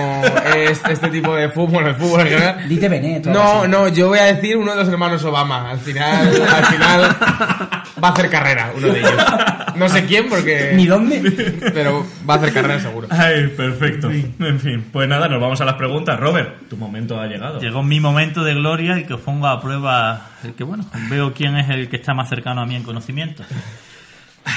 este, este tipo de fútbol, el fútbol en general. Dite Benet. o algo No, así. no, yo voy a decir uno de los hermanos Obama. Al final, al final va a hacer carrera uno de ellos. No sé quién porque... ¿Ni dónde? Pero va a hacer carrera seguro. Ay, perfecto. En fin, pues nada, nos vamos a las preguntas. Robert, tu momento ha llegado. Llegó mi momento de gloria y que os pongo a prueba el que, bueno, veo quién es el que está más cercano a mí en conocimiento.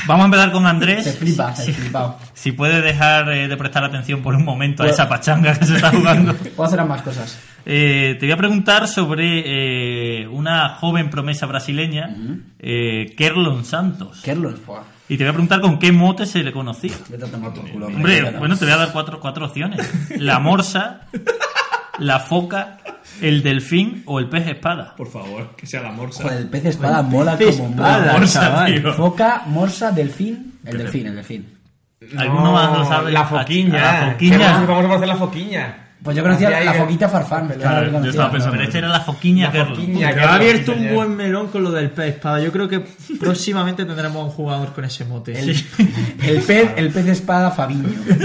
Vamos a empezar con Andrés. Se flipa, se flipado. Si puede dejar eh, de prestar atención por un momento a Pues- esa pachanga que se está jugando. (laughs) Puedo hacer más cosas. Eh, te voy a preguntar sobre eh, una joven promesa brasileña, eh, Kerlon Santos. Kerlon, buah, Y te voy a preguntar con qué mote se le conocía. vete a tomar por culo. Hombre, hombre. bueno, te voy a dar cuatro, cuatro opciones. La morsa, (laughs) la foca, el delfín o el pez espada. Por favor, que sea la morsa. Joder, el pez espada mola Pez como espada, mola. morsa, chaval. tío. Foca, morsa, delfín. El delfín, el delfín. ¿Alguno más lo sabe? La foquiña. La foquiña. Vamos a hacer la foquiña. Pues yo conocía la foquita farfán. Claro, claro, yo conocía, estaba pensando Pero este era la foquiña que ha abierto un buen melón con lo del pez espada. Yo creo que próximamente tendremos un jugador con ese mote. El, (laughs) el pez, el pez espada Fabiño. (laughs)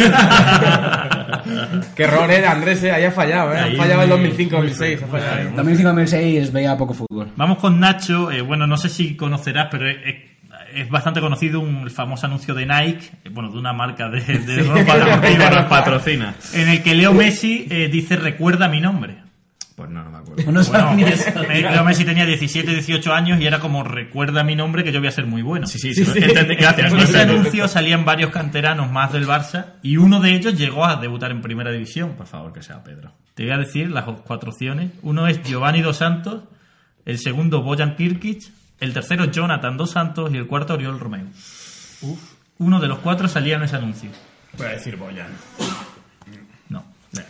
Qué error, eh, Andrés, eh, ahí ha fallado, eh. Ha Ahí fallado el muy- 2005-2006. Ha fallado. eh. 2005-2006 veía poco fútbol. Vamos con Nacho. eh, bueno, no sé si conocerás, pero es, es- bastante conocido un el famoso anuncio de Nike, bueno, de una marca de, de (laughs) ropa (laughs) Deportiva nos patrocina. en el que Leo Messi eh, dice recuerda mi nombre. Pues no, no me acuerdo. No Bueno, ni es- eso. Leo Messi tenía 17, 18 años y era como recuerda mi nombre que yo voy a ser muy bueno. Sí, sí, sí. Gracias. En ese anuncio salían varios canteranos más del Barça y uno de ellos llegó a debutar en primera división. Por favor, que sea Pedro. Te voy a decir las cuatro opciones. Uno es Giovanni Dos Santos, el segundo Bojan Kirkic, el tercero Jonathan Dos Santos y el cuarto Oriol Romeo. Uno de los cuatro salía en ese anuncio. Voy a decir Boyan. No,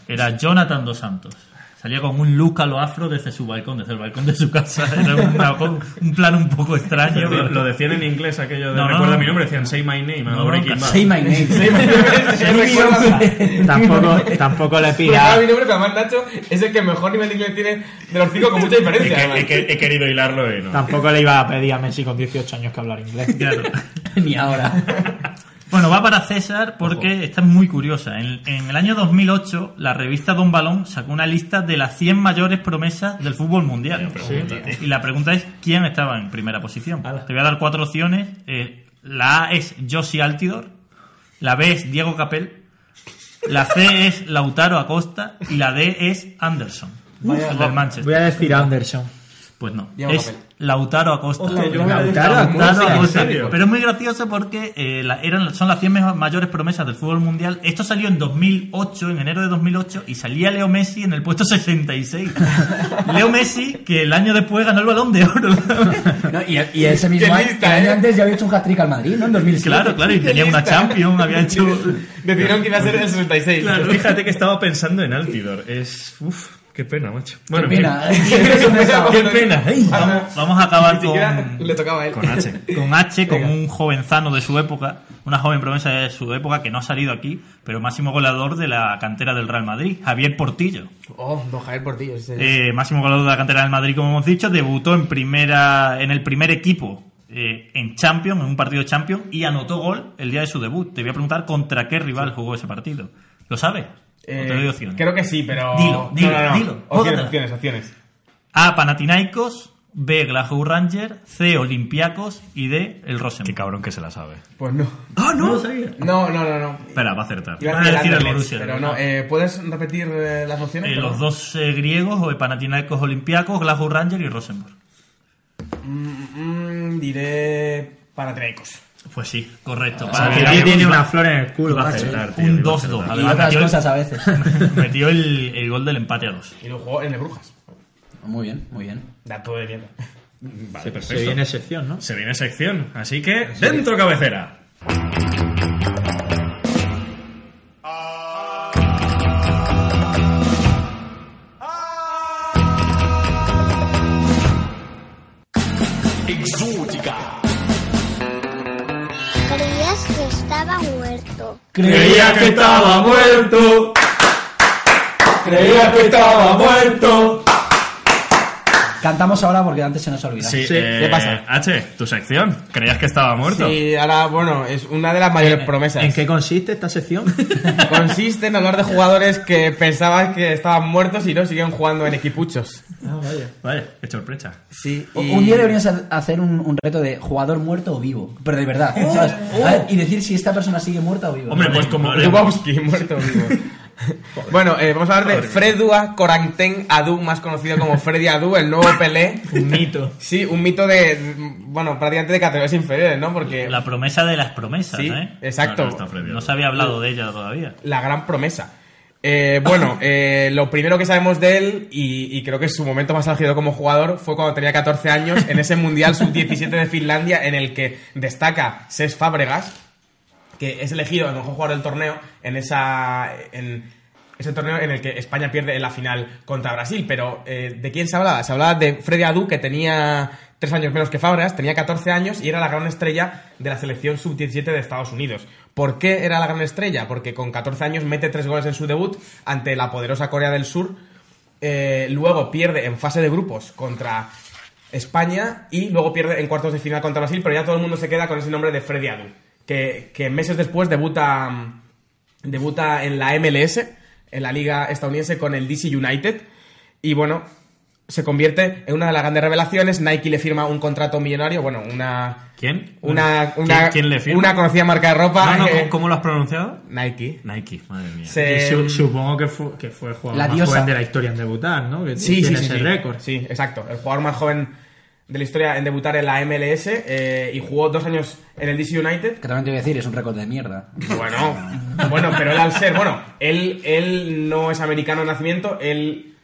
era Jonathan Dos Santos. Salía con un look a lo afro desde su balcón, desde el balcón de su casa. (laughs) Era una- un plan un poco extraño. Lo, lo decían en inglés aquello de No, no, recuerda no. mi nombre, decían say my name, No, no, Breaking no, Bad. Say my name. (laughs) tampoco, (laughs) tampoco le nada, mi pida. nombre, pero además Nacho es el que mejor nivel de inglés tiene de los cinco con mucha He, diferencia. he que- he querido hilarlo y no. Tampoco le iba a pedir a Messi con 18 años que hablar inglés. Claro. Ni ahora. Bueno, va para César porque está muy curiosa. En, en el año 2008, la revista Don Balón sacó una lista de las 100 mayores promesas del fútbol mundial. Y la pregunta es, ¿quién estaba en primera posición? Te voy a dar cuatro opciones. Eh, la A es Josie Altidor, la B es Diego Capel, la C es Lautaro Acosta y la D es Anderson, el del Manchester. Voy a decir Anderson. Pues no, Diego es Capel. Lautaro Acosta. Hostia, yo Lautaro dejado Lautaro música, ¿en Acosta. serio? Pero es muy gracioso porque eh, la- eran, son las 100 mejo- mayores promesas del fútbol mundial. Esto salió en 2008, en enero de 2008, y salía Leo Messi en el puesto 66. (laughs) Leo Messi, que el año después ganó el balón de oro. No, y, y ese mismo año, lista, el año ¿eh? antes ya había hecho un hat-trick al Madrid, ¿no? En 2007. claro, claro, y tenía una Champions, había hecho... Decidieron que iba a ser el 66. Pues fíjate que estaba pensando en Altidor. Es. Uf, qué pena, macho. Bueno, (laughs) Qué en pena. Qué. Ay, Vamos, vamos a acabar con... le tocaba a él. Con H. (laughs) con H, como un jovenzano de su época, una joven promesa de su época que no ha salido aquí, pero máximo goleador de la cantera del Real Madrid, Javier Portillo. Oh, don Javier Portillo. ese- Eh, máximo goleador de la cantera del Madrid, como hemos dicho, debutó en primera, en el primer equipo eh, en Champions, en un partido de Champions, y anotó gol el día de su debut. Te voy a preguntar contra qué rival jugó ese partido. ¿Lo sabes? ¿O Eh, te doy opciones? Creo que sí, pero. Dilo, dilo, no, no, no. dilo. Opciones, opciones, opciones. A. Panathinaikos, B. Glasgow Rangers, C. Olympiacos y D. El Qué Rosenborg. cabrón que se la sabe. Pues no. ¡Ah, no! lo sabía. No, no, no, no. Espera, va a acertar. Iba a decir el Borussia, Pero no, eh, ¿puedes repetir eh, las opciones? Eh, los dos eh, griegos, o Panathinaikos Olympiacos, Glasgow Rangers y Rosenborg. Mm, mm, diré. Panathinaikos. Pues sí, correcto. Ah, Que Panathinaikos tiene una flor en el culo, macho. acertar, tío, un iba a 2-2. acertar. Y Además, otras metió el- cosas a veces. (laughs) metió el, el gol del empate a dos. Y lo jugó en el Brujas. Muy bien, muy bien. Dato de mierda. Vale, Se perfecto. viene sección, ¿no? Se viene sección. Así que, dentro cabecera. Creía que estaba muerto. Creía que estaba muerto. Cantamos ahora porque antes se nos ha olvidado. Sí, Sí, eh, ¿qué pasa? H, tu sección. ¿Creías que estaba muerto? Sí, ahora, bueno, es una de las mayores promesas. ¿En qué consiste esta sección? (laughs) Consiste en hablar de jugadores que pensaban que estaban muertos y no siguen jugando en equipuchos. ah, vaya. Vale, qué sorpresa. Sí, O- Un día deberíamos ha- hacer un, un reto de jugador muerto o vivo. Pero de verdad, ¿sabes? A ver, y decir si esta persona sigue muerta o viva. Hombre, pues como... Dubovsky, muerto vivo. (laughs) Bueno, eh, vamos a hablar de Fredua Corentin Adu, más conocido como Freddy Adu, el nuevo Pelé. Un mito. Sí, un mito de, bueno, prácticamente de categorías inferiores, ¿no? Porque La promesa de las promesas, Sí, ¿eh? exacto. No, se había hablado de ella todavía. la gran promesa. Eh, bueno, (laughs) eh, lo primero que sabemos de él, y, y creo que su momento más álgido como jugador, fue cuando tenía 14 años en ese Mundial Sub-17 de Finlandia, en el que destaca Ses Fábregas, que es elegido el mejor jugador del torneo en esa. En, ese torneo en el que España pierde en la final contra Brasil. Pero, eh, ¿de quién se hablaba? Se hablaba de Freddy Adu, que tenía tres años menos que Fábregas, tenía 14 años y era la gran estrella de la selección sub-17 de Estados Unidos. ¿Por qué era la gran estrella? Porque con 14 años mete tres goles en su debut ante la poderosa Corea del Sur. Eh, luego pierde en fase de grupos contra España y luego pierde en cuartos de final contra Brasil, pero ya todo el mundo se queda con ese nombre de Freddy Adu, que, que meses después debuta, debuta en la MLS, en la liga estadounidense con el DC United y bueno, se convierte en una de las grandes revelaciones, Nike le firma un contrato millonario, bueno, una... ¿Quién? Una, ¿Quién- una, quién le firma? una conocida marca de ropa. No, no, eh, ¿cómo- ¿Cómo lo has pronunciado? Nike. Nike, madre mía. Se- Y su- supongo que fue, que fue el jugador La más diosa. joven de la historia en debutar, ¿no? Que Sí, sí, tiene sí, ese sí. récord. Sí, exacto. El jugador más joven de la historia en debutar en la MLS eh, y jugó dos años en el DC United. Que también te voy a decir, es un récord de mierda. Bueno, bueno, pero él al ser, bueno, él, él no es americano de nacimiento, él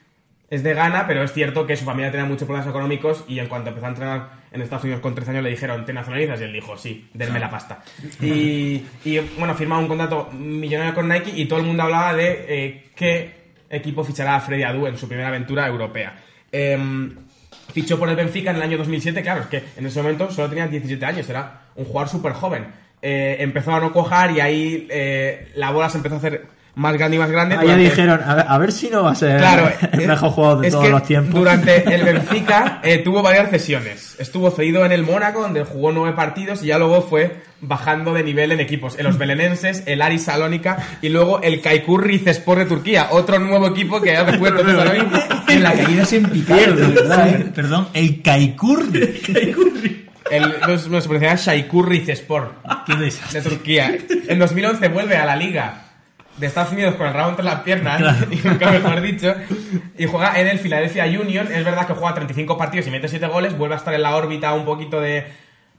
es de Ghana, pero es cierto que su familia tenía muchos problemas económicos y en cuanto empezó a entrenar en Estados Unidos con 13 años le dijeron, ¿te nacionalizas? Y él dijo, sí, denme la pasta. Y, y, bueno, firma un contrato millonario con Nike y todo el mundo hablaba de eh, qué equipo fichará a Freddy Adu en su primera aventura europea. Em, fichó por el Benfica en el año 2007, claro, es que en ese momento solo tenía 17 años, era un jugador súper joven. Eh, empezó a no cojar y ahí eh, la bola se empezó a hacer más grande y más grande. Ah, ya durante- dijeron, a ver, a ver si no va a ser Claro, el eh, mejor jugador de es todos que los tiempos. Durante el (laughs) Benfica eh, tuvo varias cesiones. Estuvo cedido en el Mónaco, donde jugó nueve partidos, y ya luego fue bajando de nivel en equipos. En los belenenses, el Aris Salónica y luego el Kaikur Rizespor de Turquía, otro nuevo equipo que (laughs) ahora mismo. En la caída es en picado, de verdad, ¿eh? Perdón, el Kaikurri. El, no, no, se pronuncia Shaikur Rizespor. Qué desastre. de Turquía. En 2011 vuelve a la liga de Estados Unidos con el rabo entre las piernas, (laughs) y nunca mejor dicho, y juega en el Philadelphia Union. Es verdad que juega 35 partidos y mete 7 goles, vuelve a estar en la órbita un poquito de,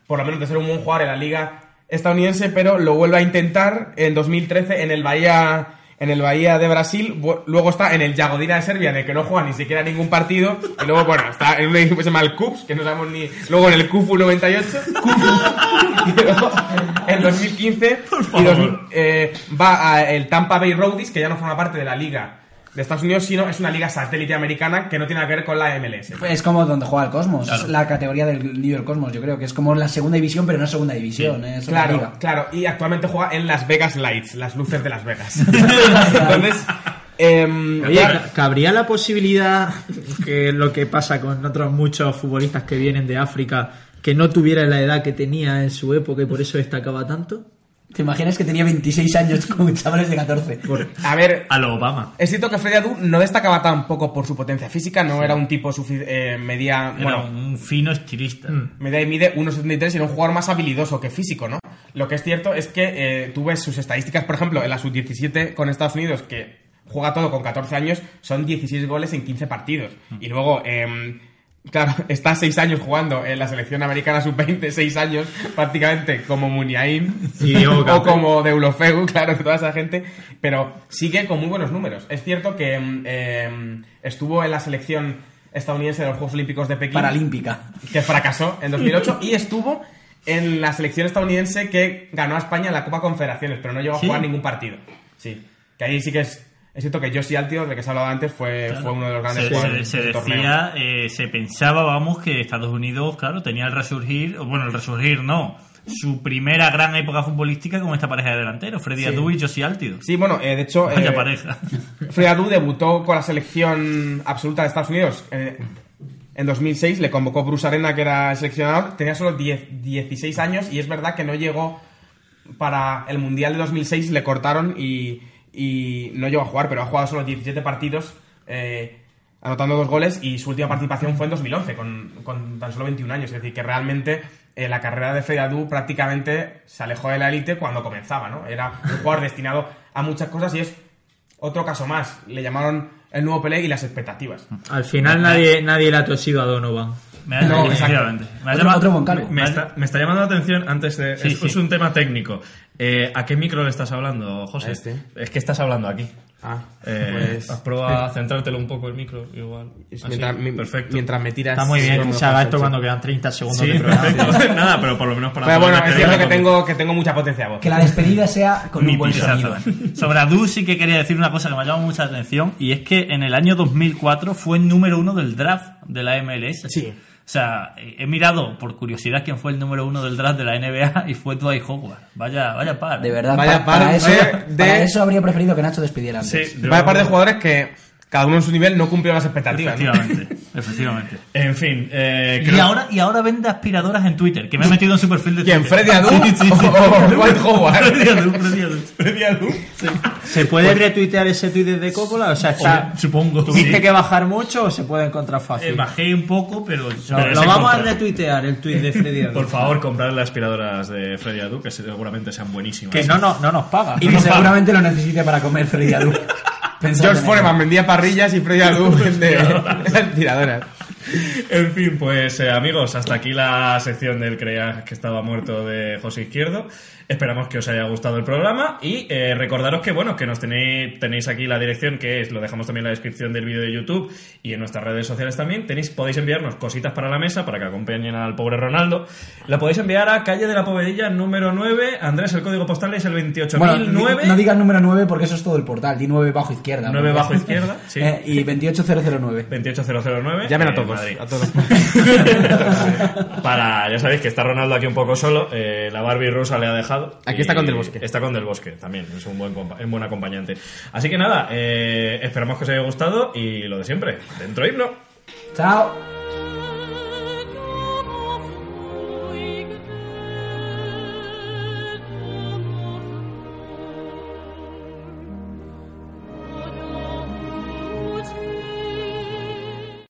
por lo menos de ser un buen jugador en la liga estadounidense, pero lo vuelve a intentar en 2013 en el Bahía en el Bahía de Brasil, luego está en el Jagodina de Serbia, en el que no juega ni siquiera ningún partido, y luego, bueno, está en un equipo que se llama el Cups, que no sabemos ni... Luego en el Kufu 98, (laughs) y luego en 2015 y 2000, eh, va a el Tampa Bay Roadies, que ya no forma parte de la liga de Estados Unidos, sino es una liga satélite americana que no tiene nada que ver con la MLS. Es como donde juega el Cosmos, es la categoría del New York Cosmos, yo creo que es como la segunda división, pero no es segunda división, ¿eh? es Claro, liga. claro, y actualmente juega en Las Vegas Lights, las luces de Las Vegas. (laughs) Entonces, Oye, ca- ¿cabría la posibilidad que lo que pasa con otros muchos futbolistas que vienen de África, que no tuviera la edad que tenía en su época y por eso destacaba tanto? ¿Te imaginas que tenía 26 años con (laughs) chavales de 14? a ver, A lo Obama. es cierto que Freddy Adu no destacaba tampoco por su potencia física, no era un tipo eh, media, Era bueno, un fino estilista. Media y mide 1,73 y era un jugador más habilidoso que físico, ¿no? Lo que es cierto es que eh, tú ves sus estadísticas, por ejemplo, en la sub-17 con Estados Unidos, que juega todo con 14 años, son 16 goles en 15 partidos. Y luego, em, claro, (laughs) está 6 años jugando en la selección americana sub-20, 6 años prácticamente como Muniain Diego (laughs) o como Deulofeu, (laughs) claro, toda esa gente, pero sigue con muy buenos números. Es cierto que em, estuvo en la selección estadounidense de los Juegos Olímpicos de Pekín Paralímpica. que fracasó en 2008 y estuvo en la selección estadounidense que ganó a España en la Copa Confederaciones, pero no llegó a ¿Sí? jugar ningún partido. Sí, que ahí sí que es, es cierto que Josie Altio, del que se ha hablado antes, fue, fue uno de los grandes Se, jugadores se- se del torneo. decía, eh, se pensaba, vamos, que Estados Unidos, claro, tenía el resurgir, bueno, el resurgir no, su primera gran época futbolística con esta pareja de delanteros, Freddy Adu y Josie Altido. Sí, bueno, eh, de hecho, Vaya eh, pareja. (laughs) Fred Adu debutó con la selección absoluta de Estados Unidos eh, en 2006. Le convocó Bruce Arena, que era el seleccionador. Tenía solo 10, 16 años y es verdad que no llegó para el Mundial de 2006. Le cortaron y, y no llegó a jugar, pero ha jugado solo 17 partidos, eh, anotando dos goles. Y su última participación fue en 2011, con, con tan solo 21 años. Es decir, que realmente eh, la carrera de Fred Adu prácticamente se alejó de la élite cuando comenzaba. ¿no? Era un jugador destinado a muchas cosas y es otro caso más. Le llamaron el nuevo Pelé y las expectativas. Al final nadie, nadie le ha tosido a Donovan. Me ha, No, efectivamente. Me ha Otro, llamado- otro Goncalves. Me está, me está llamando la atención antes de. Sí, es, sí. es un tema técnico. Eh, ¿A qué micro le estás hablando, José? Este. Es que estás hablando aquí. Ah, Eh, pues... ¿Has probado a centrártelo un poco el micro? Igual. Así, mientras, mi- perfecto. mientras me tiras... Está muy bien que se haga esto cuando quedan 30 segundos Sí, de programa. perfecto. (laughs) Nada, pero por lo menos para. Pero bueno, es cierto que tengo, que tengo mucha potencia de voz. Que la despedida sea con un buen sonido. (laughs) Sobre Adu sí que quería decir una cosa que me ha llamado mucha atención y es que en el año 2004 fue el número uno del draft de la MLS. Sí. O sea, he mirado por curiosidad quién fue el número uno del draft de la NBA y fue Dwight Howard. Vaya, vaya par. De verdad, Vaya pa- para, par eso, de- para eso habría preferido que Nacho despidiera Sí, antes. yo- Vaya par de jugadores que cada uno en su nivel no cumplió las expectativas. ¿no? Efectivamente, (laughs) efectivamente. En fin. Eh, Y creo- ahora, y ahora vende aspiradoras en Twitter, que me he metido en su perfil de ¿Quién? Twitter. ¿Freddy Adu (laughs) Sí, sí, sí. o Dwight Howard? Freddy Adu, Freddy Adu. Freddy Adu. ¿Se puede retuitear ese tuit desde Coppola? O sea, está, supongo. ¿tuviste sí. que bajar mucho o se puede encontrar Eh, fácil? bajé un poco, pero... Lo, pero lo vamos a encontrar. retuitear, el tuit de Freddy Adu. (laughs) Por favor, comprad las aspiradoras de Freddy Adu, que seguramente sean buenísimas. Que no, no, no nos paga. Y que seguramente lo necesite para comer Freddy Adu. George en Foreman vendía parrillas y Freddy Adu (laughs) vende (laughs) tiradoras. En fin, pues eh, amigos, hasta aquí la sección del Creías que estaba muerto de José Izquierdo. Esperamos que os haya gustado el programa y eh, recordaros que bueno, que nos tenéis, tenéis aquí la dirección que es, lo dejamos también en la descripción del vídeo de YouTube y en nuestras redes sociales también. Tenéis, podéis enviarnos cositas para la mesa para que acompañen al pobre Ronaldo. La podéis enviar a calle de la Povedilla número 9. Andrés, el código postal es el 28009. Bueno, no digas número 9 porque eso es todo el portal. Di 9 bajo izquierda. 9 porque- bajo izquierda, (laughs) sí. Eh, y 28009. 28009. Llamen a todos. A todos. Para, ya sabéis que está Ronaldo aquí un poco solo. eh, la Barbie rusa le ha dejado. Aquí está con Del Bosque. Está con Del Bosque también. Es un buen, compa- un buen acompañante. Así que nada, eh, esperamos que os haya gustado y lo de siempre. Dentro himno. Chao.